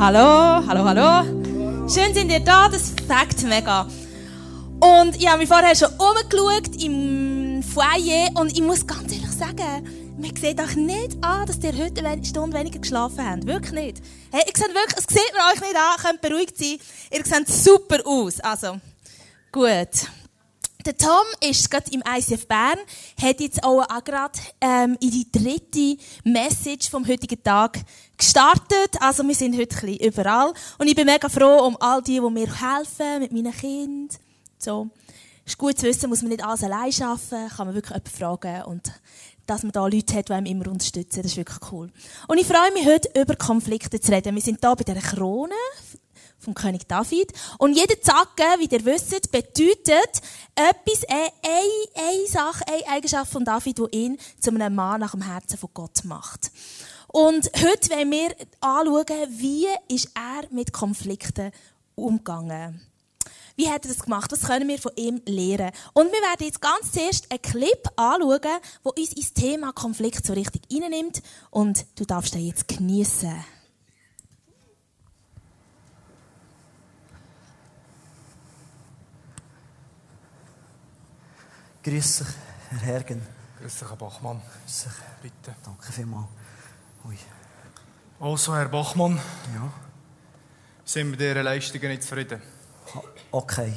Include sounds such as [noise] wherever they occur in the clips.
Hallo, hallo, hallo. Schön sind ihr da, das fängt mega. Und ich habe mich vorher schon umgeschaut im Foyer und ich muss ganz ehrlich sagen, man sieht euch nicht an, dass ihr heute eine Stunde weniger geschlafen habt. Wirklich nicht. Hey, ihr seht wirklich, es sieht man euch nicht an, könnt beruhigt sein. Ihr seht super aus. Also, gut. Der Tom ist gerade im ICF Bern, hat jetzt auch gerade ähm, in die dritte Message vom heutigen Tag gestartet. Also wir sind heute ein überall. Und ich bin mega froh um all die, die mir helfen mit meinen Kindern. So. Ist gut zu wissen, muss man nicht alles allein arbeiten, kann man wirklich jemanden fragen. Und dass man da Leute hat, die einem immer unterstützen, das ist wirklich cool. Und ich freue mich heute, über Konflikte zu reden. Wir sind hier bei der Krone vom König David. Und jede Zacke, wie ihr wisst, bedeutet etwas, eine, eine, eine Sache, eine Eigenschaft von David, die ihn zu einem Mann nach dem Herzen von Gott macht. Und heute wollen wir anschauen, wie ist er mit Konflikten umgegangen. Wie hat er das gemacht? Was können wir von ihm lernen? Und wir werden jetzt ganz zuerst einen Clip anschauen, der uns ins Thema Konflikt so richtig reinnimmt. Und du darfst den jetzt geniessen. Grüß dich, Herr Hergen. Grüß dich, Herr Bachmann. Grüß dich. Bitte. Danke vielmals. Ui. Also, Herr Bachmann, Ja. sind wir mit Ihren Leistungen nicht zufrieden? Okay.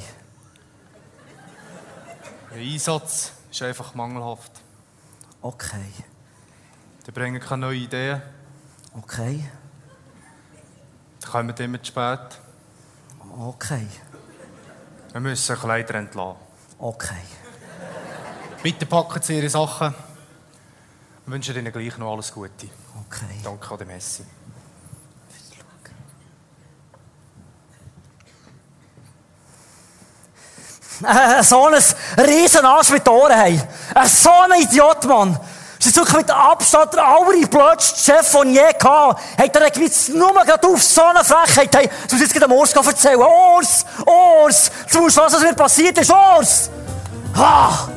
Der Einsatz ist einfach mangelhaft. Okay. Sie bringen keine neuen Ideen, Okay. sie kommen immer zu spät. Okay. Wir müssen Kleider entlassen. Okay. Bitte packen Sie Ihre Sachen. Wir wünschen Ihnen gleich noch alles Gute. Okay. Danke an die Messi. Äh, so ein Riesenarsch mit Ohren haben. Äh, so ein Idiot, Mann. Sie ist wirklich mit Abstand der allerblödste Chef, den ich je hatte. Hat er jetzt nur gerade auf so eine Frechheit. Hey, du musst jetzt gerade dem Urs erzählen. Urs! Urs! Du musst was, was mir passiert ist. Urs! Ah!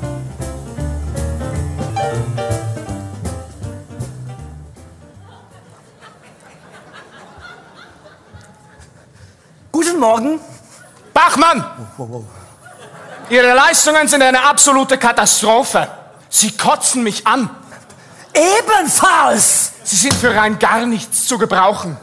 Guten Morgen. Bachmann, Wow, wow. Ihre Leistungen sind eine absolute Katastrophe. Sie kotzen mich an. Ebenfalls! Sie sind für rein gar nichts zu gebrauchen.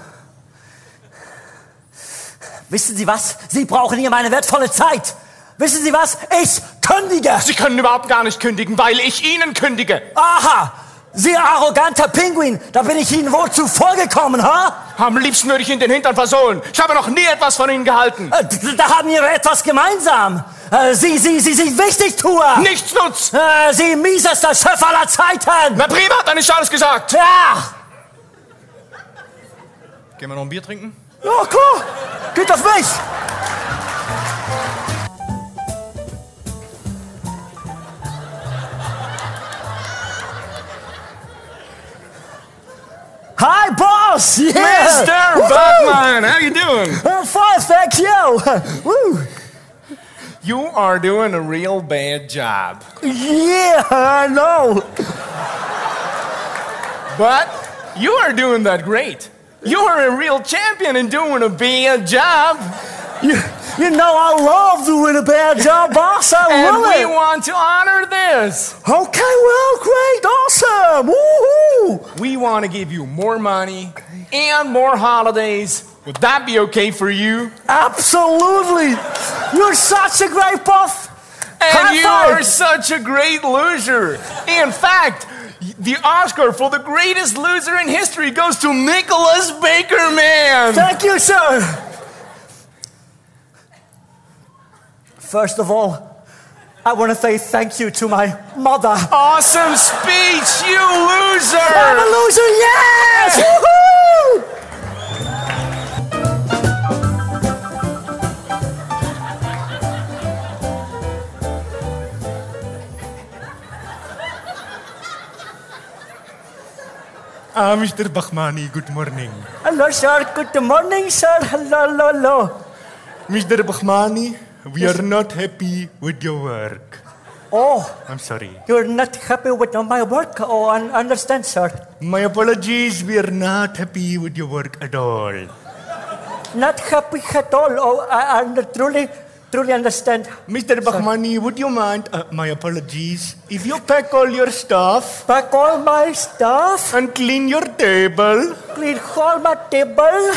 Wissen Sie was? Sie brauchen hier meine wertvolle Zeit. Wissen Sie was? Ich kündige. Sie können überhaupt gar nicht kündigen, weil ich Ihnen kündige. Aha! Sie arroganter Pinguin, da bin ich Ihnen wohl zuvor gekommen, ha? Am liebsten würde ich Ihnen den Hintern versohlen. Ich habe noch nie etwas von Ihnen gehalten. Äh, Da haben wir etwas gemeinsam. Äh, Sie, Sie, Sie sind Wichtigtuer. Nichtsnutz. Äh, Sie miesester Chef aller Zeiten. Na prima, hat er nicht alles gesagt. Ja! Gehen wir noch ein Bier trinken? Ja, klar. Geht auf mich. Hi, boss! Yeah! Mr. Woohoo! Bachmann, how you doing? I'm fine, thank you! [laughs] Woo! You are doing a real bad job. Yeah, I know! But you are doing that great. You are a real champion in doing a bad job. You, you know I love doing a bad job, boss. I And love we it. want to honor this. Okay, well, great, awesome! Woohoo! We want to give you more money and more holidays. Would that be okay for you? Absolutely! You're such a great boss! And High you five. are such a great loser. In fact, the Oscar for the greatest loser in history goes to Nicholas Baker, man. Thank you, sir! First of all, I want to say thank you to my mother. Awesome speech, you loser! I'm a loser. yes! Woohoo! Ah, Mr. Bachmani, good morning. Hello, sir. Good morning, sir. Hello, hello, hello. Mr. Bachmani, we are not happy with your work. Oh, I'm sorry. you're not happy with my work? Oh, I understand, sir. My apologies, we are not happy with your work at all. not happy at all. Oh, I, I truly, truly understand. Mr. Bahmani, would you mind? Uh, my apologies. If you pack all your stuff Pack all my stuff, and clean your table, clean all my table.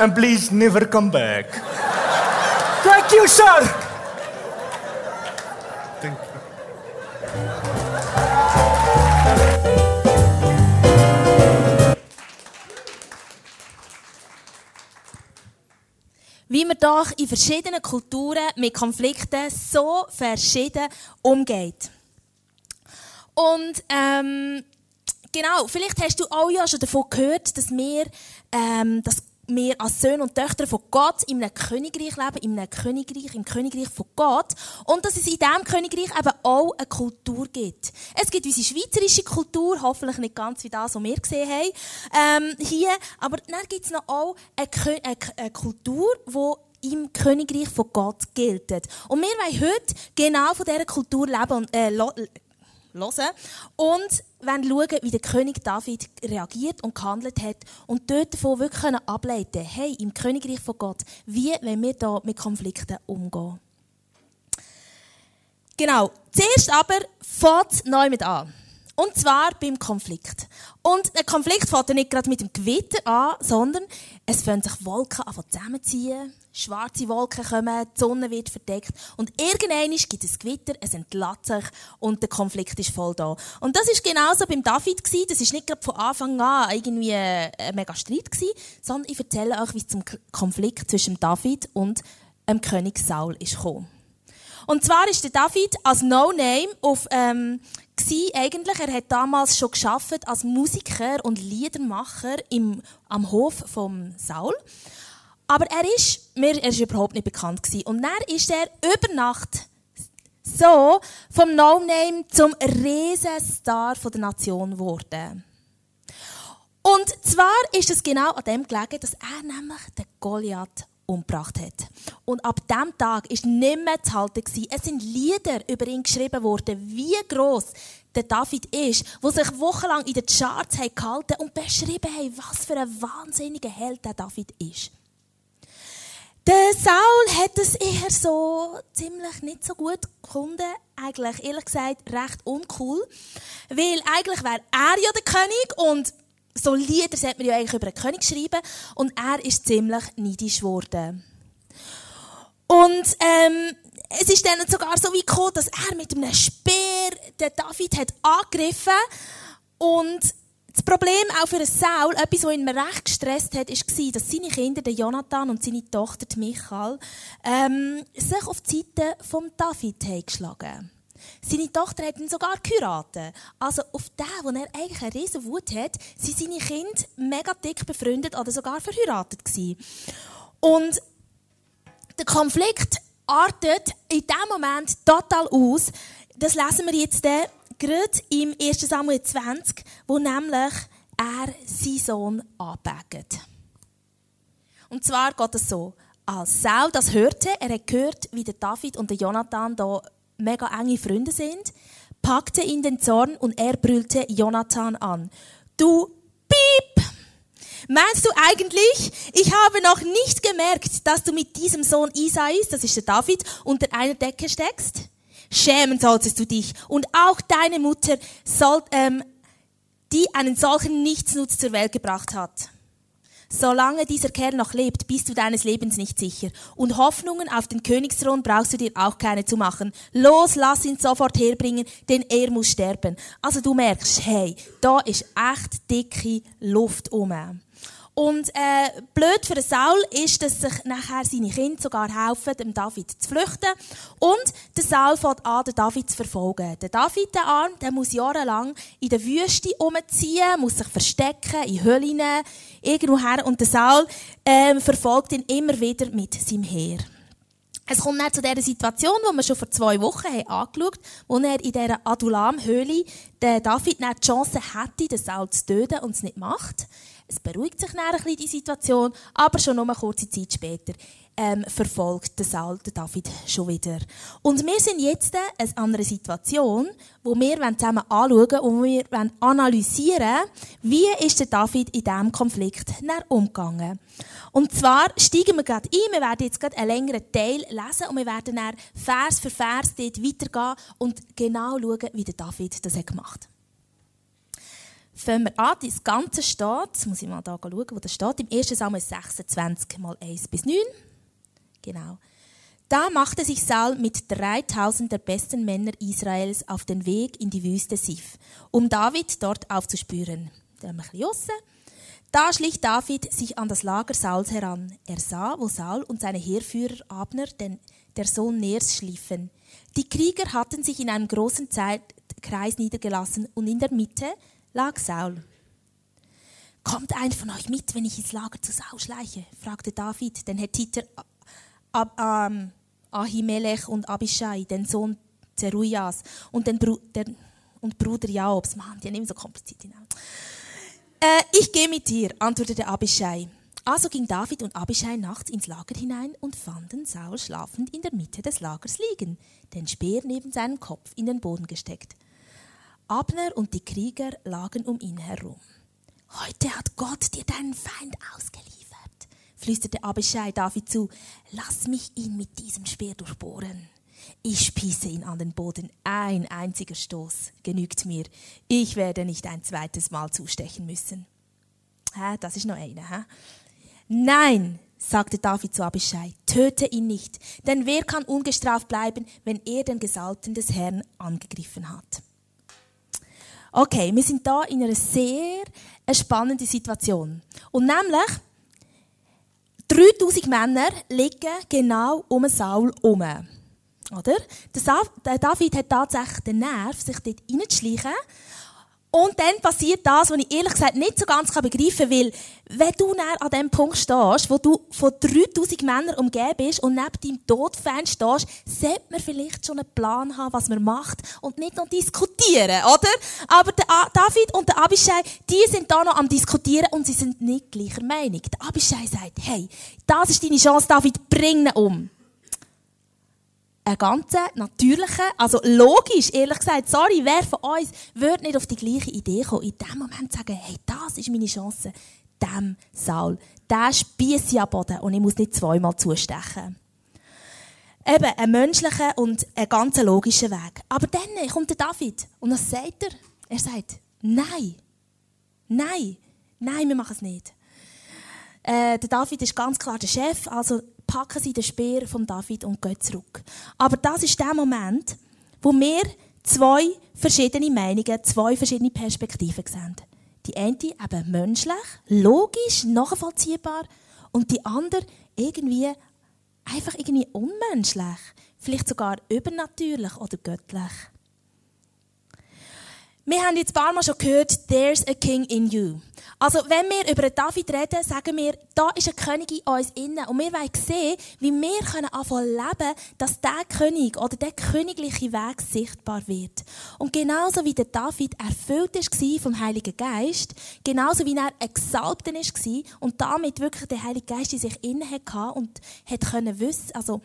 and please never come back. Thank you, sir. Thank. Wie man doch in verschiedenen Kulturen mit Konflikten so verschieden umgeht. Und ähm, genau, vielleicht hast du auch ja schon davon gehört, dass wir, ähm, dass wir als Söhne und Töchter von Gott in einem Königreich leben, in einem Königreich, im Königreich von Gott. Und dass es in diesem Königreich eben auch eine Kultur gibt. Es gibt unsere schweizerische Kultur, hoffentlich nicht ganz wie das, was wir gesehen haben, ähm, hier. Aber dann gibt es noch auch eine, eine, eine Kultur, die im Königreich von Gott gilt. Und wir wollen heute genau von dieser Kultur leben und, äh, hören und wollen schauen, wie der König David reagiert und gehandelt hat und dort davon wirklich ableiten hey, im Königreich von Gott, wie wollen wir da mit Konflikten umgehen. Genau. Zuerst aber fängt neu mit an. Und zwar beim Konflikt. Und ein Konflikt fängt ja nicht gerade mit dem Gewitter an, sondern es fangen sich Wolken an zusammenziehen. Schwarze Wolken kommen, die Sonne wird verdeckt. Und irgendwann gibt es Gewitter, es entlädt sich und der Konflikt ist voll da. Und das ist genauso beim David gewesen. Das ist nicht von Anfang an irgendwie ein mega Streit gewesen, sondern ich erzähle euch, wie es zum Konflikt zwischen David und dem König Saul ist gekommen. Und zwar ist der David als No-Name auf ähm, gsi eigentlich. Er hat damals schon geschafft als Musiker und Liedermacher im, am Hof vom Saul. Aber er ist mir er ist überhaupt nicht bekannt gsi. Und dann ist er über Nacht so vom No-Name zum Riesenstar von der Nation geworden. Und zwar ist es genau an dem gelegen, dass er nämlich den Goliath umgebracht hat. Und ab dem Tag ist nicht mehr zu halten gewesen. Es sind Lieder über ihn geschrieben worden, wie groß der David ist, wo sich wochenlang in den Charts haben gehalten und beschrieben haben, was für ein wahnsinniger Held der David ist. Der Saul hat es eher so ziemlich nicht so gut gefunden. Eigentlich, ehrlich gesagt, recht uncool. Weil eigentlich wäre er ja der König und so Lieder sollte man ja eigentlich über einen König schreiben. Und er ist ziemlich neidisch geworden. Und ähm, es ist dann sogar so weit gekommen, dass er mit einem Speer den David hat angegriffen und das Problem auch für Saul, etwas, was ihn recht gestresst hat, war, dass seine Kinder, der Jonathan und seine Tochter, die Michael, ähm, sich auf die Seite von David haben geschlagen Seine Tochter hat ihn sogar geheiratet. Also auf den, wo er eigentlich eine riesen Wut hat, sind seine Kinder mega dick befreundet oder sogar verheiratet gewesen. Und der Konflikt artet in diesem Moment total aus. Das lesen wir jetzt gerade im 1. Samuel 20, wo nämlich er seinen Sohn anbägt. Und zwar geht es so. Als Saul das hörte, er hat gehört, wie der David und der Jonathan da mega enge Freunde sind, packte ihn den Zorn und er brüllte Jonathan an. Du Piep! Meinst du eigentlich, ich habe noch nicht gemerkt, dass du mit diesem Sohn Isais, das ist der David, unter einer Decke steckst? Schämen solltest du dich und auch deine Mutter, soll, ähm, die einen solchen Nichtsnutz zur Welt gebracht hat. Solange dieser Kerl noch lebt, bist du deines Lebens nicht sicher. Und Hoffnungen auf den Königsthron brauchst du dir auch keine zu machen. Los, lass ihn sofort herbringen, denn er muss sterben. Also du merkst, hey, da ist echt dicke Luft um. Und äh, blöd für Saul ist, dass sich nachher seine Kinder sogar helfen, dem David zu flüchten. Und der Saul fängt an, den David zu verfolgen. Der David, der Arm, der muss jahrelang in der Wüste umziehen, muss sich verstecken, in Höhlen, irgendwo her. Und der Saul ähm, verfolgt ihn immer wieder mit seinem Heer. Es kommt dann zu dieser Situation, die wir schon vor zwei Wochen haben angeschaut haben, wo er in dieser Adulam-Höhle David dann die Chance hätte, den Saul zu töten und es nicht macht. Es beruhigt sich dann ein bisschen die Situation, aber schon nur eine kurze Zeit später ähm, verfolgt der Saul den David schon wieder. Und wir sind jetzt an einer Situation, wo wir zusammen anschauen und wir analysieren wie ist der David in diesem Konflikt umgegangen. Und zwar steigen wir gerade ein, wir werden jetzt gerade einen längeren Teil lesen und wir werden dann Vers für Vers dort weitergehen und genau schauen, wie der David das gemacht hat. Fangen wir an, das Ganze steht, muss ich mal da schauen, wo das steht, im 1. Samuel 26, mal 1 bis 9. Genau. Da machte sich Saul mit 3000 der besten Männer Israels auf den Weg in die Wüste Sif, um David dort aufzuspüren. Da schlich David sich an das Lager Sauls heran. Er sah, wo Saul und seine Heerführer Abner, den, der Sohn Ners, schliefen. Die Krieger hatten sich in einem großen Zeitkreis niedergelassen und in der Mitte lag Saul. Kommt einer von euch mit, wenn ich ins Lager zu Saul schleiche? fragte David, den Hethiter Ab, ähm, Ahimelech und Abishai, den Sohn Zeruias und den Bru der, und Bruder Jaobs. Mann, die immer so komplizierte Namen. Äh, ich gehe mit dir, antwortete Abishai. Also ging David und Abishai nachts ins Lager hinein und fanden Saul schlafend in der Mitte des Lagers liegen, den Speer neben seinem Kopf in den Boden gesteckt. Abner und die Krieger lagen um ihn herum. Heute hat Gott dir deinen Feind ausgeliefert, flüsterte Abishai David zu. Lass mich ihn mit diesem Speer durchbohren. Ich spieße ihn an den Boden. Ein einziger Stoß genügt mir. Ich werde nicht ein zweites Mal zustechen müssen. Hä, das ist noch einer. Hä? Nein, sagte David zu Abishai, töte ihn nicht, denn wer kann ungestraft bleiben, wenn er den Gesalbten des Herrn angegriffen hat? Okay, wir sind da in einer sehr spannenden Situation. Und nämlich, 3000 Männer liegen genau um Saul herum. Oder? Der David hat tatsächlich den Nerv, sich dort reinzuschleichen und dann passiert das, was ich ehrlich gesagt nicht so ganz begreifen kann, weil, wenn du an dem Punkt stehst, wo du von 3000 Männern umgeben bist und neben deinem Todfan stehst, sollte man vielleicht schon einen Plan haben, was man macht und nicht noch diskutieren, oder? Aber der David und der Abishai, die sind da noch am diskutieren und sie sind nicht gleicher Meinung. Der Abishai sagt, hey, das ist deine Chance, David, bring ihn um ein ganz natürlicher, also logisch, ehrlich gesagt, sorry, wer von uns würde nicht auf die gleiche Idee kommen, in dem Moment sagen, hey, das ist meine Chance, dem Saul, der spießt ja Boden und ich muss nicht zweimal zustechen. Eben, ein menschlicher und ein ganz logischer Weg. Aber dann kommt der David und was sagt er? Er sagt, nein, nein, nein, wir machen es nicht. Äh, der David ist ganz klar der Chef, also packen sie den Speer von David und gehen zurück. Aber das ist der Moment, wo wir zwei verschiedene Meinungen, zwei verschiedene Perspektiven sehen. Die eine eben menschlich, logisch, nachvollziehbar und die andere irgendwie einfach irgendwie unmenschlich, vielleicht sogar übernatürlich oder göttlich. Wir haben jetzt ein paar Mal schon gehört, there's a king in you. Also, wenn wir über David reden, sagen wir, da ist ein König in uns innen. Und wir wollen sehen, wie wir können anfangen leben, dass der König oder der königliche Weg sichtbar wird. Und genauso wie der David erfüllt war vom Heiligen Geist, genauso wie er Gesalbter war und damit wirklich der Heilige Geist in sich innen hatte und hat können wissen, also,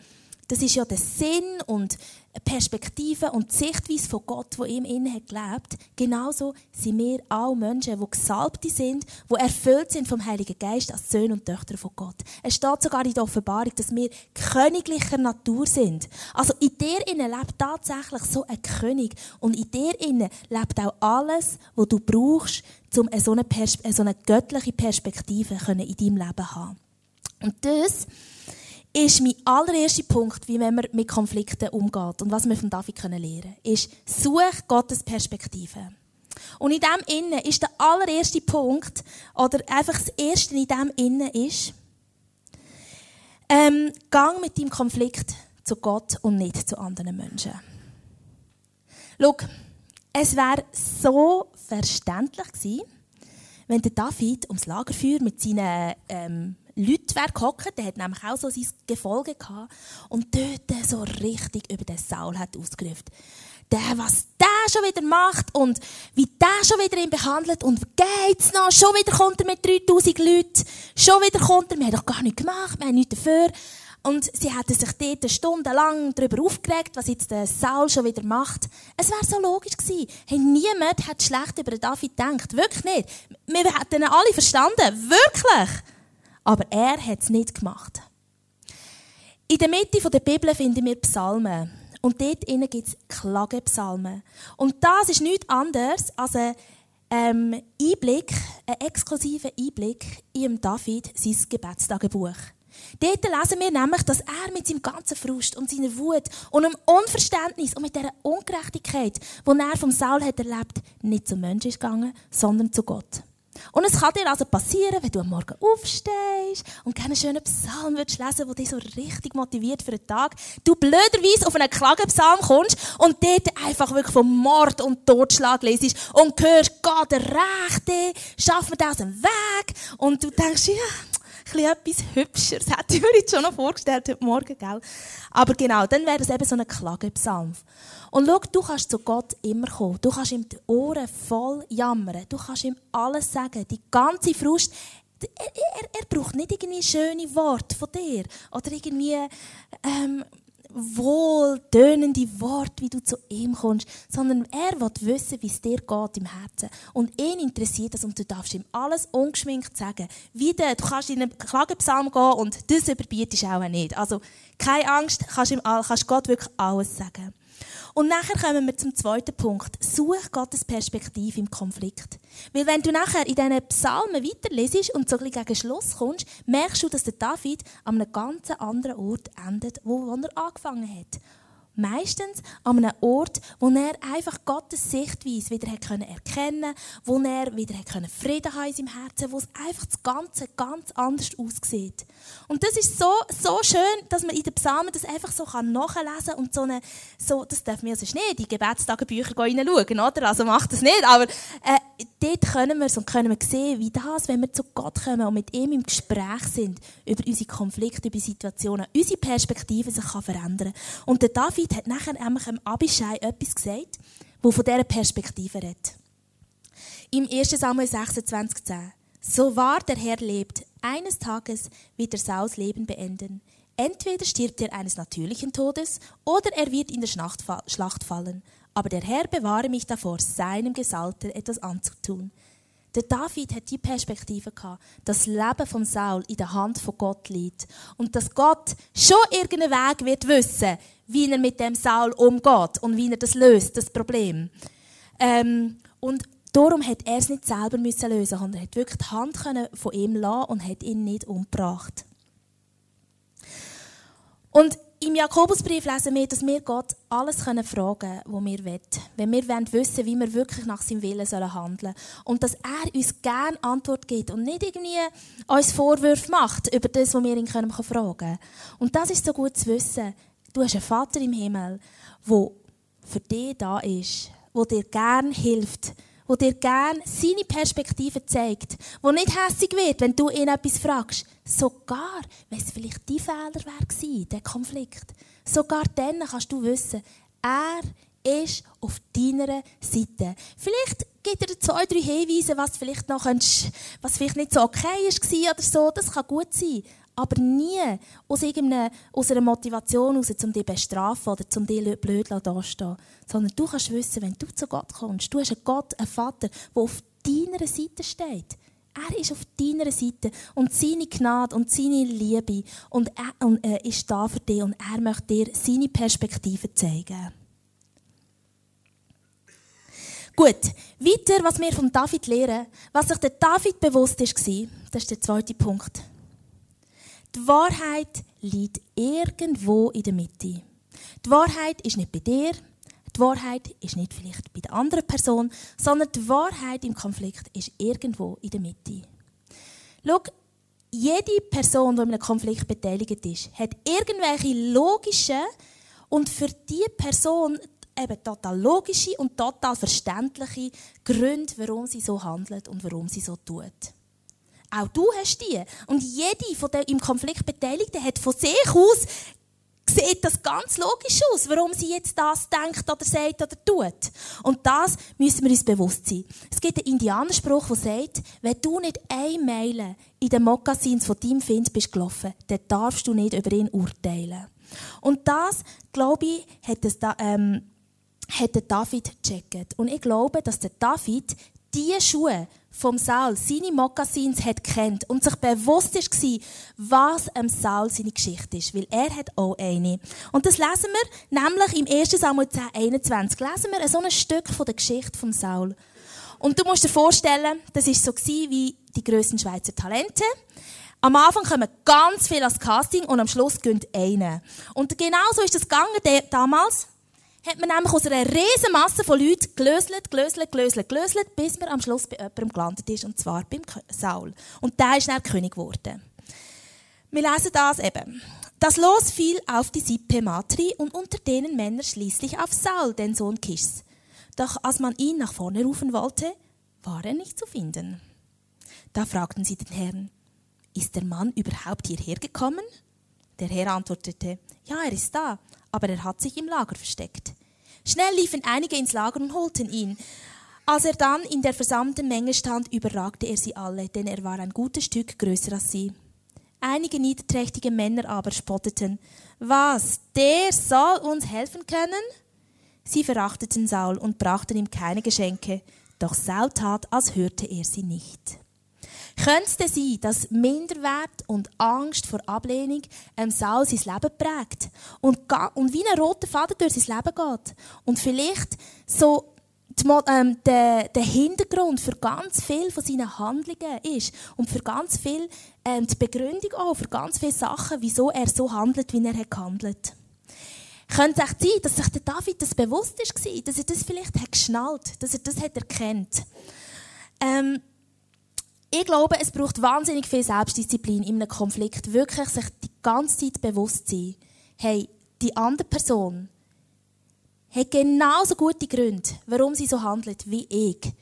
das ist ja der Sinn und Perspektive und die Sichtweise von Gott, wo ihm innen hat gelebt. Genauso sind wir alle Menschen, die gesalbt sind, die erfüllt sind vom Heiligen Geist als Söhne und Töchter von Gott. Es steht sogar in der Offenbarung, dass wir königlicher Natur sind. Also in dir innen lebt tatsächlich so ein König und in dir innen lebt auch alles, was du brauchst, um so eine, so eine göttliche Perspektive in deinem Leben zu haben. Und das ist mein allererster Punkt, wie man mit Konflikten umgeht und was wir von David lernen können, ist, such Gottes Perspektive. Und in dem Innen ist der allererste Punkt, oder einfach das Erste in dem Innen ist, ähm, gang mit deinem Konflikt zu Gott und nicht zu anderen Menschen. Schau, es wäre so verständlich gewesen, wenn der David ums Lagerfeuer mit seinen ähm, Leute wäre gehockt, der hat nämlich auch so sein Gefolge gehabt und dort so richtig über den Saul hat ausgerufen. der, was der schon wieder macht und wie der schon wieder ihn behandelt und geht's noch, schon wieder kommt er mit 3000 Leuten, schon wieder kommt er, wir haben doch gar nichts gemacht, wir haben nichts dafür. Und sie hätten sich dort stundenlang darüber aufgeregt, was jetzt der Saul schon wieder macht. Es wäre so logisch gewesen. Hey, niemand hat schlecht über David gedacht. Wirklich nicht. Wir hätten ihn alle verstanden. Wirklich. Aber er hat es nicht gemacht. In der Mitte der Bibel finden wir Psalmen. Und dort gibt es Klagepsalmen. Und das ist nichts anderes als ein ähm, Einblick, ein exklusiver Einblick in David, sein Gebetstagebuch. Dort lesen wir nämlich, dass er mit seinem ganzen Frust und seiner Wut und dem Unverständnis und mit dieser Ungerechtigkeit, die er vom Saul hat erlebt, nicht zum Menschen ist gegangen, sondern zu Gott. Und es kann dir also passieren, wenn du am Morgen aufstehst und keinen schönen Psalm willst lesen, der dich so richtig motiviert für den Tag, du blöderweise auf einen Klagepsalm kommst und dort einfach wirklich vom Mord und Totschlag lesest und hörst, Gott, der Rechte, schaff mir das aus dem Weg. Und du denkst, ja, etwas Hübscheres. Hätte ich mir jetzt schon noch vorgestellt heute Morgen, gell? Aber genau, dann wäre es eben so ein Klagepsalm. Und schau, du kannst zu Gott immer kommen. Du kannst ihm die Ohren voll jammern. Du kannst ihm alles sagen. Die ganze Frust. Er, er, er braucht nicht irgendwie schöne Worte von dir. Oder irgendwie, ähm, wohltönende Worte, wie du zu ihm kommst, sondern er will wissen, wie es dir geht im Herzen. Und ihn interessiert das und du darfst ihm alles ungeschminkt sagen. Wie du, du kannst in einen Klagepsalm gehen und das überbietest auch nicht. Also, keine Angst, kannst, ihm, kannst Gott wirklich alles sagen. Und nachher kommen wir zum zweiten Punkt. Such Gottes Perspektive im Konflikt. Weil wenn du nachher in diesen Psalmen weiterlesest und so ein gegen Schluss kommst, merkst du, dass der David an einem ganz anderen Ort endet, wo er angefangen hat. Meistens an einem Ort, wo er einfach Gottes Sichtweise wieder erkennen konnte, wo er wieder Frieden haben in seinem Herzen, wo es einfach das Ganze ganz anders aussieht. Und das ist so, so schön, dass man in den Psalmen das einfach so nachlesen kann und so eine, so, das dürfen wir sonst nicht, in Gebetstagebücher hineinschauen, oder? Also macht das nicht, aber, äh, dort können wir und können wir sehen, wie das, wenn wir zu Gott kommen und mit ihm im Gespräch sind, über unsere Konflikte, über Situationen, unsere Perspektive sich kann verändern. Und der David David hat nachher nämlich dem Abishai etwas gesagt, wo von dieser Perspektive redet. Im 1. Samuel 26,10 So wahr der Herr lebt, eines Tages wird er Sauls Leben beenden. Entweder stirbt er eines natürlichen Todes oder er wird in der Schlacht fallen. Aber der Herr bewahre mich davor, seinem Gesalter etwas anzutun. Der David hat die Perspektive gehabt, dass das Leben von Saul in der Hand von Gott liegt und dass Gott schon irgendeinen Weg wird wissen, wie er mit dem Saul umgeht und wie er das löst, das Problem. Ähm, und darum hat er es nicht selber müssen lösen, sondern er hat wirklich die Hand von ihm lassen und hat ihn nicht umgebracht. Und im Jakobusbrief lesen wir, dass wir Gott alles fragen können, was wir wollen. Wenn wir wissen, wie wir wirklich nach seinem Willen handeln sollen. Und dass er uns gerne Antwort gibt und nicht irgendwie uns Vorwürfe macht über das, was wir ihn fragen können. Und das ist so gut zu wissen. Du hast einen Vater im Himmel, der für dich da ist, der dir gerne hilft, der dir gerne seine Perspektive zeigt, der nicht hässig wird, wenn du ihn etwas fragst. Sogar, wenn es vielleicht dein Fehler war, der Konflikt. Sogar dann kannst du wissen, er ist auf deiner Seite. Vielleicht gibt er zwei, drei Hinweise, was vielleicht, noch, was vielleicht nicht so okay war oder so. Das kann gut sein. Aber nie aus, aus einer Motivation heraus, um dich zu bestrafen oder um dich blöd dastehen Sondern du kannst wissen, wenn du zu Gott kommst, du hast einen Gott, einen Vater, der auf deiner Seite steht. Er ist auf deiner Seite und seine Gnade und seine Liebe und er, und er ist da für dich und er möchte dir seine Perspektive zeigen. Gut, weiter, was wir von David lernen, was sich der David bewusst war, das ist der zweite Punkt. Die Wahrheit liegt irgendwo in der Mitte. Die Wahrheit ist nicht bei dir, die Wahrheit ist nicht vielleicht bei der anderen Person, sondern die Wahrheit im Konflikt ist irgendwo in der Mitte. Schau, jede Person, die in einem Konflikt beteiligt ist, hat irgendwelche logischen und für diese Person eben total logische und total verständliche Gründe, warum sie so handelt und warum sie so tut. Auch du hast die. Und jede von den im Konflikt Beteiligten hat von sich aus sieht das ganz logisch aus, warum sie jetzt das denkt oder sagt oder tut. Und das müssen wir uns bewusst sein. Es gibt einen Indianerspruch, der sagt, wenn du nicht eine Meile in den Mokassins von deinem Find bist gelaufen, dann darfst du nicht über ihn urteilen. Und das, glaube ich, hat, es ähm, hat der David gecheckt. Und ich glaube, dass der David diese Schuhe vom Saul, seine Mokassins hat kennt und sich bewusst war, was am Saul seine Geschichte ist, weil er hat auch eine. Und das lesen wir nämlich im 1. Samuel 10, 21, lesen wir so ein Stück von der Geschichte vom Saul. Und du musst dir vorstellen, das war so wie die grössten Schweizer Talente. Am Anfang kommen ganz viel als Casting und am Schluss gönnt einer. Und genau so ist das gegangen damals hat man nämlich aus einer riesen Masse von Leuten gelöselt, gelöselt, gelöselt, gelöselt, bis man am Schluss bei jemandem gelandet ist, und zwar beim Saul. Und der ist dann König geworden. Wir lesen das eben. Das Los fiel auf die Sippe Matri und unter denen Männer schließlich auf Saul, den Sohn Kischs. Doch als man ihn nach vorne rufen wollte, war er nicht zu finden. Da fragten sie den Herrn, ist der Mann überhaupt hierher gekommen? Der Herr antwortete, ja, er ist da, aber er hat sich im Lager versteckt. Schnell liefen einige ins Lager und holten ihn. Als er dann in der versammelten Menge stand, überragte er sie alle, denn er war ein gutes Stück größer als sie. Einige niederträchtige Männer aber spotteten. Was? Der soll uns helfen können? Sie verachteten Saul und brachten ihm keine Geschenke, doch Saul tat, als hörte er sie nicht. Könnte es sein, dass Minderwert und Angst vor Ablehnung ähm, Saul sein Leben prägt und, und wie ein roter Faden durch sein Leben geht? Und vielleicht so die, ähm, der, der Hintergrund für ganz viel von seinen Handlungen ist und für ganz viel ähm, die Begründung auch, für ganz viele Sachen, wieso er so handelt, wie er hat gehandelt könnte es echt sein, dass sich der David das bewusst war, dass er das vielleicht hat geschnallt, dass er das hat erkennt. Ähm, ich glaube, es braucht wahnsinnig viel Selbstdisziplin in einem Konflikt, wirklich sich die ganze Zeit bewusst zu sein, hey, die andere Person hat genauso gute Gründe, warum sie so handelt wie ich.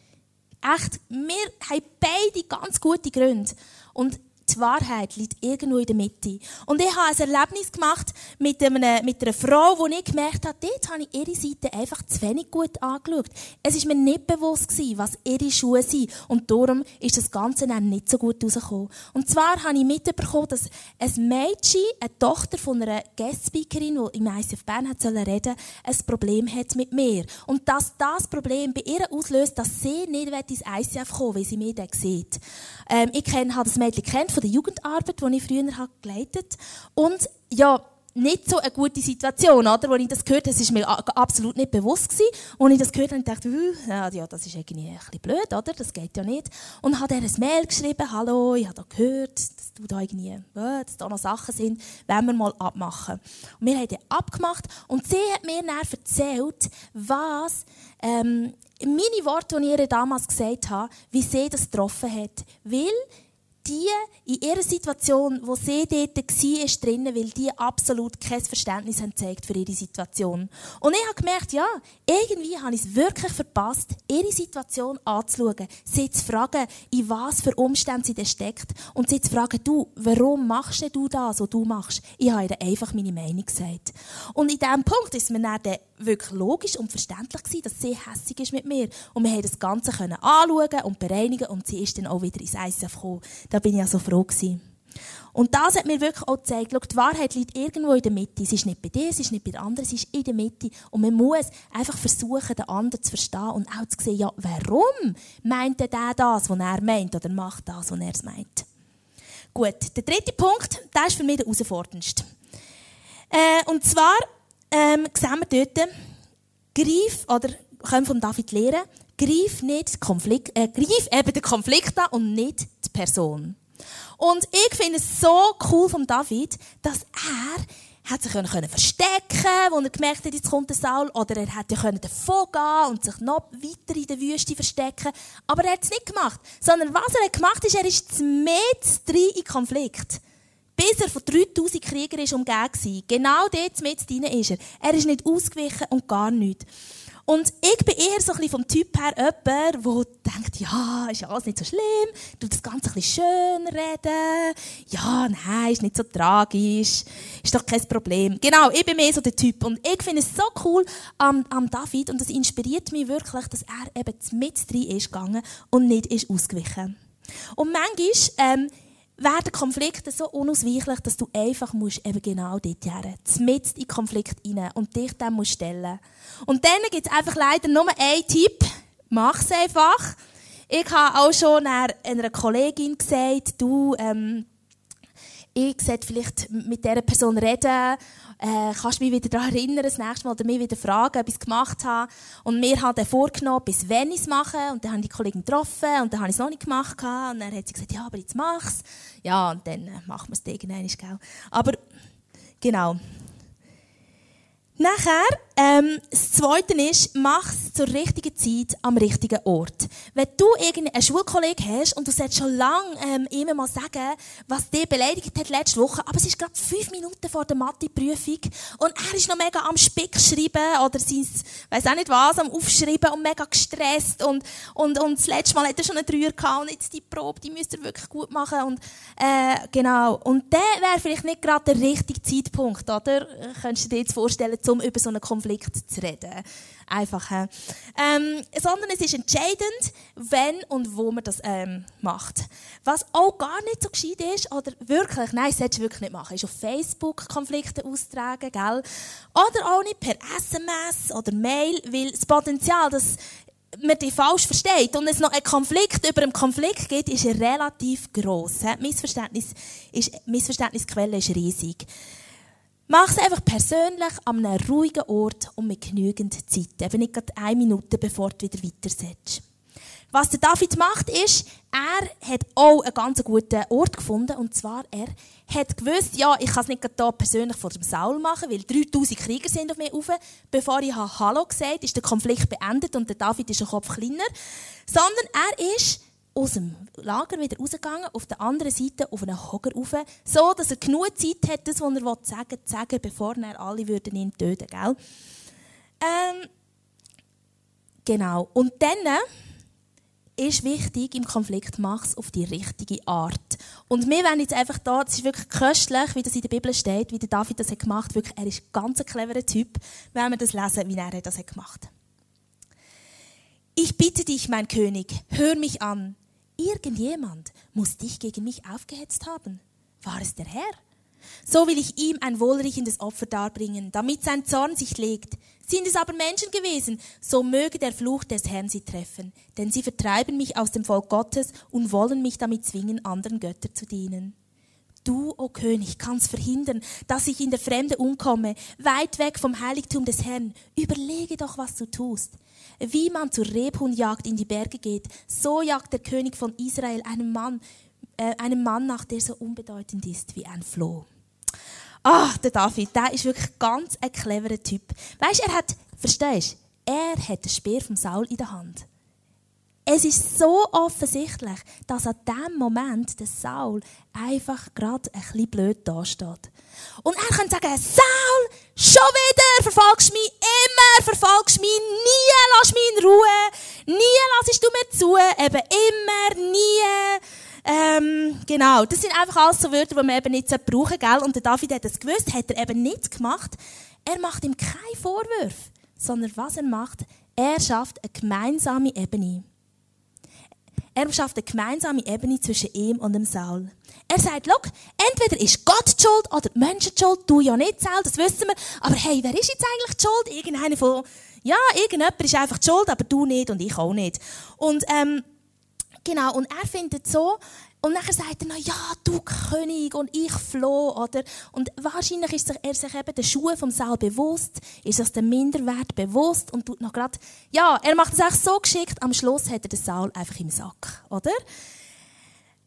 Echt, wir haben beide ganz gute Gründe. Und die Wahrheit liegt irgendwo in der Mitte. Und ich habe ein Erlebnis gemacht mit, einem, mit einer Frau, wo ich gemerkt habe, dort habe ich ihre Seite einfach zu wenig gut angeschaut. Es war mir nicht bewusst, gewesen, was ihre Schuhe sind. Und darum ist das Ganze dann nicht so gut rausgekommen. Und zwar habe ich mitbekommen, dass ein Mädchen, eine Tochter von einer Guest-Speakerin, die im ICF Bern hat reden ein Problem hat mit mir. Und dass das Problem bei ihr auslöst, dass sie nicht ins ICF kommen will, weil sie mich dann sieht. Ähm, ich habe das Mädchen kennt der Jugendarbeit, die ich früher habe geleitet Und ja, nicht so eine gute Situation, oder? Als ich das gehört habe, das war mir absolut nicht bewusst gewesen. Und ich das gehört habe, dachte ich, ja, das ist irgendwie ein bisschen blöd, oder? Das geht ja nicht. Und habe ihr ein Mail geschrieben, hallo, ich habe da gehört, dass du da irgendwie, äh, dass da noch Sachen sind, wenn wir mal abmachen. Und wir haben dann abgemacht und sie hat mir dann erzählt, was, ähm, meine Worte, die ich ihr damals gesagt habe, wie sie das getroffen hat. Weil die in ihrer Situation, wo sie dort war, drinnen, weil die absolut kein Verständnis haben für ihre Situation. Und ich habe gemerkt, ja, irgendwie habe ich es wirklich verpasst, ihre Situation anzuschauen, sie zu fragen, in was für Umständen sie steckt und sie zu fragen, du, warum machst du das, was du machst? Ich habe ihr einfach meine Meinung gesagt. Und in diesem Punkt ist mir dann wirklich logisch und verständlich gewesen, dass sie hässig ist mit mir. Und wir haben das Ganze können anschauen und bereinigen und sie ist dann auch wieder ins ICF gekommen. Da bin ich ja so froh gewesen. Und das hat mir wirklich auch gezeigt, schau, die Wahrheit liegt irgendwo in der Mitte. Sie ist nicht bei dir, sie ist nicht bei der anderen, sie ist in der Mitte. Und man muss einfach versuchen, den anderen zu verstehen und auch zu sehen, ja, warum meint der das, was er meint, oder macht das, was er meint. Gut, der dritte Punkt, der ist für mich der herausforderndste. Äh, und zwar ähm, sehen wir dort, greif, oder können von David lernen, greif nicht Konflikt, äh, greif eben den Konflikt an und nicht die Person. Und ich finde es so cool von David, dass er hat sich können verstecken wo er gemerkt hat, jetzt kommt der Saul. Oder er hätte können davon gehen und sich noch weiter in der Wüste verstecken. Aber er hat es nicht gemacht. Sondern was er hat gemacht ist, er ist mit in Konflikt. Bis er von 3000 Kriegern ist umgeben war. Genau dort mit drin ist er. Er ist nicht ausgewichen und gar nichts. Und ich bin eher so ein vom Typ her jemand, der denkt, ja, ist ja alles nicht so schlimm, du das Ganze ein schön reden, ja, nein, ist nicht so tragisch, ist doch kein Problem. Genau, ich bin mehr so der Typ. Und ich finde es so cool am, am David und das inspiriert mich wirklich, dass er eben mit rein ist gegangen und nicht ist ausgewichen. Und manchmal, ähm, werden Konflikte so unausweichlich, dass du einfach musst eben genau dort her, mit in Konflikt rein und dich dem musst stellen. Und dann gibt es einfach leider nur einen Tipp. Mach es einfach. Ich habe auch schon einer Kollegin gesagt, du, ähm, ich sollte vielleicht mit dieser Person reden, äh, kannst mich wieder daran erinnern, das nächste Mal, oder mich wieder fragen, ob ich es gemacht habe. Und mir hat er vorgenommen, bis wenn ich es mache. Und dann habe ich die Kollegin getroffen und dann habe ich es noch nicht gemacht. Und dann hat sie gesagt, ja, aber jetzt mach's. Ja, und dann äh, machen wir es irgendwann, gell. Aber, genau. Nachher, ähm, das Zweite ist, mach es zur richtigen Zeit am richtigen Ort. Wenn du irgendeinen Schulkollegen hast und du sollst schon lange ähm, ihm mal sagen, was dich beleidigt hat letzte Woche, aber es ist gerade fünf Minuten vor der Mathe-Prüfung und er ist noch mega am Spick schreiben oder sein, weiß auch nicht was, am Aufschreiben und mega gestresst und, und, und das letzte Mal hat er schon einen Dreier gehabt und jetzt die Probe, die müsst ihr wirklich gut machen und, äh, genau. Und der wäre vielleicht nicht gerade der richtige Zeitpunkt, oder? Könntest du dir jetzt vorstellen, um über so einen Konflikt zu reden. Einfach. Ähm, sondern es ist entscheidend, wenn und wo man das ähm, macht. Was auch gar nicht so gescheit ist, oder wirklich, nein, das solltest du wirklich nicht machen, ist auf Facebook Konflikte austragen, gell? Oder auch nicht per SMS oder Mail, weil das Potenzial, dass man die falsch versteht und es noch einen Konflikt über einen Konflikt gibt, ist relativ gross. Missverständnis ist, Missverständnisquelle ist riesig. Mach es einfach persönlich an einem ruhigen Ort und mit genügend Zeit. Eben nicht gerade eine Minute, bevor du wieder weitersetzt. Was der David macht, ist, er hat auch einen ganz guten Ort gefunden. Und zwar, er hat gewusst, ja, ich kann es nicht hier persönlich vor dem Saul machen, weil 3000 Krieger sind auf mich rauf. Bevor ich Hallo gesagt habe, ist der Konflikt beendet und der David ist ein Kopf kleiner. Sondern er ist aus dem Lager wieder rausgegangen, auf der anderen Seite auf einen Hocker rauf, so dass er genug Zeit hat, das, was er sagen will, zu sagen, bevor er alle würden ihn töten gell? Ähm, genau. Und dann ist wichtig im Konflikt, mach es auf die richtige Art. Und wir werden jetzt einfach da, das ist wirklich köstlich, wie das in der Bibel steht, wie der David das hat gemacht. Wirklich, er ist ganz ein cleverer Typ, wenn wir das lesen, wie er das hat gemacht. Ich bitte dich, mein König, hör mich an. Irgendjemand muss dich gegen mich aufgehetzt haben. War es der Herr? So will ich ihm ein wohlriechendes Opfer darbringen, damit sein Zorn sich legt. Sind es aber Menschen gewesen, so möge der Fluch des Herrn sie treffen, denn sie vertreiben mich aus dem Volk Gottes und wollen mich damit zwingen, anderen Götter zu dienen. Du, o oh König, kannst verhindern, dass ich in der Fremde umkomme, weit weg vom Heiligtum des Herrn. Überlege doch, was du tust. Wie man zur Rebhuhnjagd in die Berge geht, so jagt der König von Israel einen Mann, äh, einem Mann nach, der so unbedeutend ist wie ein Floh. Ach, der David, der ist wirklich ganz ein cleverer Typ. Weißt, er hat, verstehst, er hat den Speer vom Saul in der Hand. Es ist so offensichtlich, dass an dem Moment der Saul einfach gerade ein bisschen blöd dasteht. Und er kann sagen, Saul, schon wieder verfolgst du mich, immer verfolgst du mich, nie lass mich in Ruhe, nie lassest du mir zu, eben immer, nie. Ähm, genau, das sind einfach alles so Wörter, die man eben nicht brauchen gell? Und der David hat das gewusst, hat er eben nicht gemacht. Er macht ihm keine Vorwürfe, sondern was er macht, er schafft eine gemeinsame Ebene. Er schafft eine gemeinsame Ebene zwischen ihm und dem Saul. Er sagt, look, entweder ist Gott die schuld oder die Menschen die schuld, du ja nicht, Saul, das wissen wir. Aber hey, wer ist jetzt eigentlich die schuld? Irgendeiner von, ja, irgendjemand ist einfach die schuld, aber du nicht und ich auch nicht. Und, ähm, genau, und er findet so, und dann sagt er noch, ja, du König und ich floh, oder? Und wahrscheinlich ist er sich eben der Schuhe vom Saul bewusst, ist sich der Minderwert bewusst und tut noch grad, ja, er macht es auch so geschickt, am Schluss hat er den Saul einfach im Sack, oder?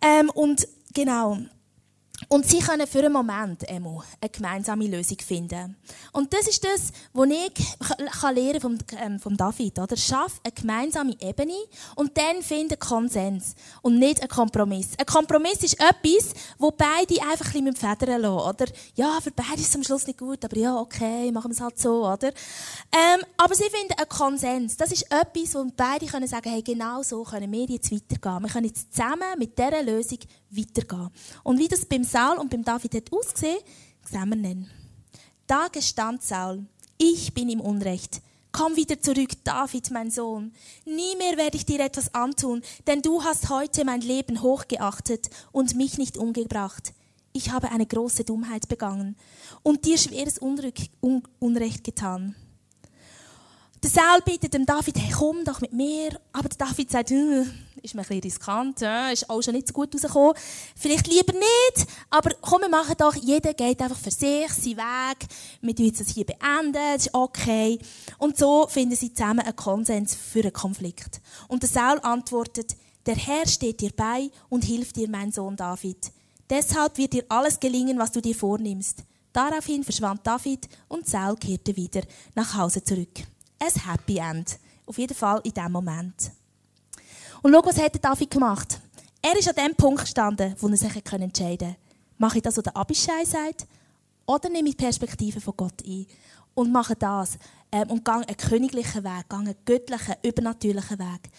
Ähm, und genau. Und sie können für einen Moment einmal eine gemeinsame Lösung finden. Und das ist das, was ich kann lernen vom, ähm, vom David. Oder? Schaff eine gemeinsame Ebene und dann finde Konsens. Und nicht einen Kompromiss. Ein Kompromiss ist etwas, wo beide einfach ein bisschen Federn lassen. Oder? Ja, für beide ist es am Schluss nicht gut, aber ja, okay, machen wir es halt so. Oder? Ähm, aber sie finden einen Konsens. Das ist etwas, wo beide können sagen, hey, genau so können wir jetzt weitergehen. Wir können jetzt zusammen mit dieser Lösung weitergehen. Und wie das beim Saul und beim David hat ausgesehen, sehen wir dann. Da gestand Saul, ich bin im Unrecht. Komm wieder zurück, David, mein Sohn. Nie mehr werde ich dir etwas antun, denn du hast heute mein Leben hochgeachtet und mich nicht umgebracht. Ich habe eine große Dummheit begangen und dir schweres Unrecht getan. Der Saul bittet dem David, hey, komm doch mit mir. Aber der David sagt, äh, ist mir ein bisschen riskant, äh, ist auch schon nicht so gut rausgekommen. Vielleicht lieber nicht, aber komm, wir machen doch, jeder geht einfach für sich, seinen Weg. Wir tun das hier beenden, das ist okay. Und so finden sie zusammen einen Konsens für einen Konflikt. Und der Saul antwortet, der Herr steht dir bei und hilft dir, mein Sohn David. Deshalb wird dir alles gelingen, was du dir vornimmst. Daraufhin verschwand David und Saul kehrte wieder nach Hause zurück ein Happy End. Auf jeden Fall in diesem Moment. Und schau, was hat David gemacht? Er ist an dem Punkt gestanden, wo er sich entscheiden konnte. Mache ich das, was der Abishai sagt? Oder nehme ich die Perspektive von Gott ein? Und mache das. Ähm, und gehe einen königlichen Weg, gehe einen göttlichen, übernatürlichen Weg.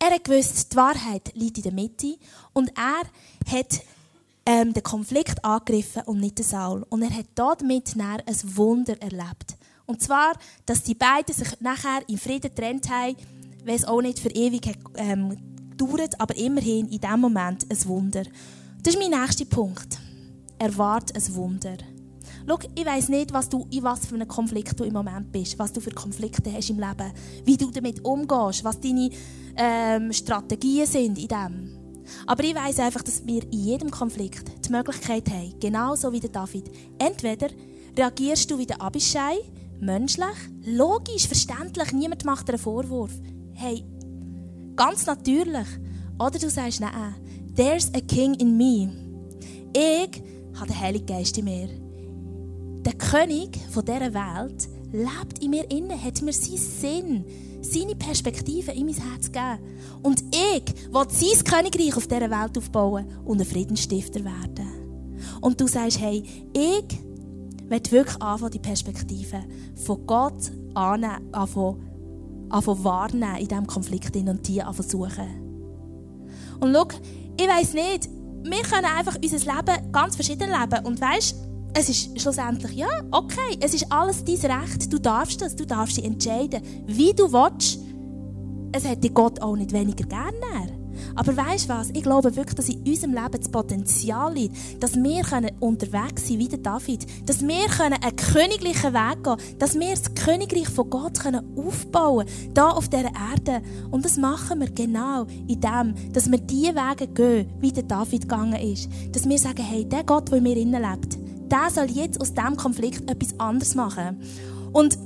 Er hat gewusst, die Wahrheit liegt in der Mitte. Und er hat ähm, den Konflikt angegriffen und nicht den Saul. Und er hat damit ein Wunder erlebt. Und zwar, dass die beiden sich nachher im Frieden getrennt haben, weil es auch nicht für ewig ähm, gedauert, aber immerhin in diesem Moment ein Wunder. Das ist mein nächster Punkt. Erwarte ein Wunder. Schau, ich weiss nicht, was du, in was für einem Konflikt du im Moment bist, was du für Konflikte hast im Leben, wie du damit umgehst, was deine ähm, Strategien sind in dem. Aber ich weiss einfach, dass wir in jedem Konflikt die Möglichkeit haben, genauso wie der David. Entweder reagierst du wie der Abishai, menschlich, logisch, verständlich, niemand macht dir einen Vorwurf. Hey, ganz natürlich. Oder du sagst, nein, there's a king in me. Ich habe den Heiligen Geist in mir. Der König von dieser Welt lebt in mir inne, hat mir seinen Sinn, seine Perspektive in mein Herz gegeben. Und ich will sein Königreich auf dieser Welt aufbauen und ein Friedensstifter werden. Und du sagst, hey, ich will wirklich anfangen, die Perspektive von Gott anfangen, anfangen wahrnehmen in diesem Konflikt und die anfangen suchen. Und schau, ich weiss nicht, wir können einfach unser Leben ganz verschieden leben. Und weißt, es ist schlussendlich, ja, okay, es ist alles dein Recht. Du darfst das, du darfst dich entscheiden, wie du willst. Es hätte Gott auch nicht weniger gerne. Aber weißt du was? Ich glaube wirklich, dass in unserem Leben das Potenzial liegt, dass wir unterwegs sein wie der David, dass wir einen königlichen Weg gehen können, dass wir das Königreich von Gott aufbauen können, hier auf dieser Erde. Und das machen wir genau in dem, dass wir die Wege gehen, wie der David gegangen ist. Dass wir sagen, hey, der Gott, der in mir lebt, der soll jetzt aus diesem Konflikt etwas anderes machen. Und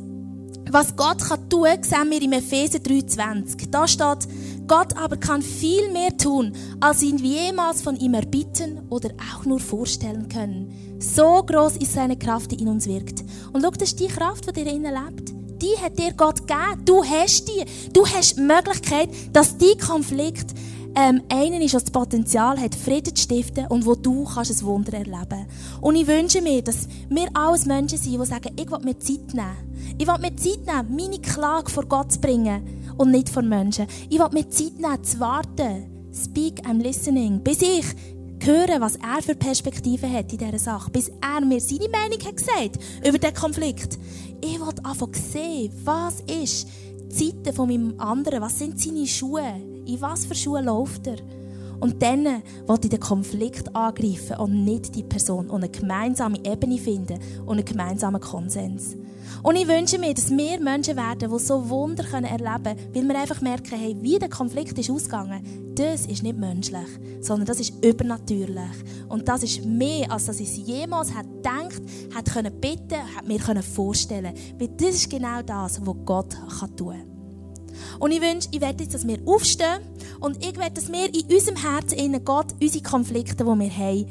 was Gott kann tun kann, sehen wir im Epheser 3,20. Da steht, Gott aber kann viel mehr tun, als ihn jemals von ihm erbitten oder auch nur vorstellen können. So groß ist seine Kraft, die in uns wirkt. Und schau, das ist die Kraft, die dir innen lebt. Die hat dir Gott gegeben. Du hast die. Du hast die Möglichkeit, dass die Konflikt ähm, einen ist, der das Potenzial hat, Frieden zu stiften und wo du kannst ein Wunder erleben Und ich wünsche mir, dass wir alles Menschen sind, die sagen, ich will mir Zeit nehmen. Ich will mir Zeit nehmen, meine Klage vor Gott zu bringen und nicht vor Menschen. Ich will mir Zeit nehmen, zu warten. Speak, I'm listening. Bis ich höre, was er für Perspektiven hat in dieser Sache. Bis er mir seine Meinung hat gesagt über diesen Konflikt. Ich will einfach sehen, was ist die Zeiten von meinem anderen, was sind seine Schuhe, in was für Schuhe läuft er. Und dann will ich den Konflikt angreifen und nicht die Person und eine gemeinsame Ebene finden und einen gemeinsamen Konsens. Und ich wünsche mir, dass wir Menschen werden, die so Wunder erleben können, weil wir einfach merken, hey, wie der Konflikt ist ausgegangen, das ist nicht menschlich, sondern das ist übernatürlich. Und das ist mehr, als dass ich es jemals hat gedacht, hat können bitten, hat mir können. Weil das ist genau das, was Gott tun kann. Und ich wünsche, ich werde jetzt, dass wir aufstehen und ich werde, dass wir in unserem Herzen innen Gott unsere Konflikte, die wir haben,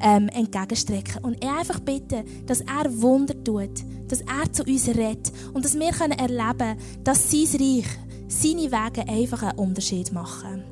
ähm, entgegenstrecken. Und er einfach bitten, dass er Wunder tut, dass er zu uns redet und dass wir können erleben können, dass sein Reich, seine Wege einfach einen Unterschied machen.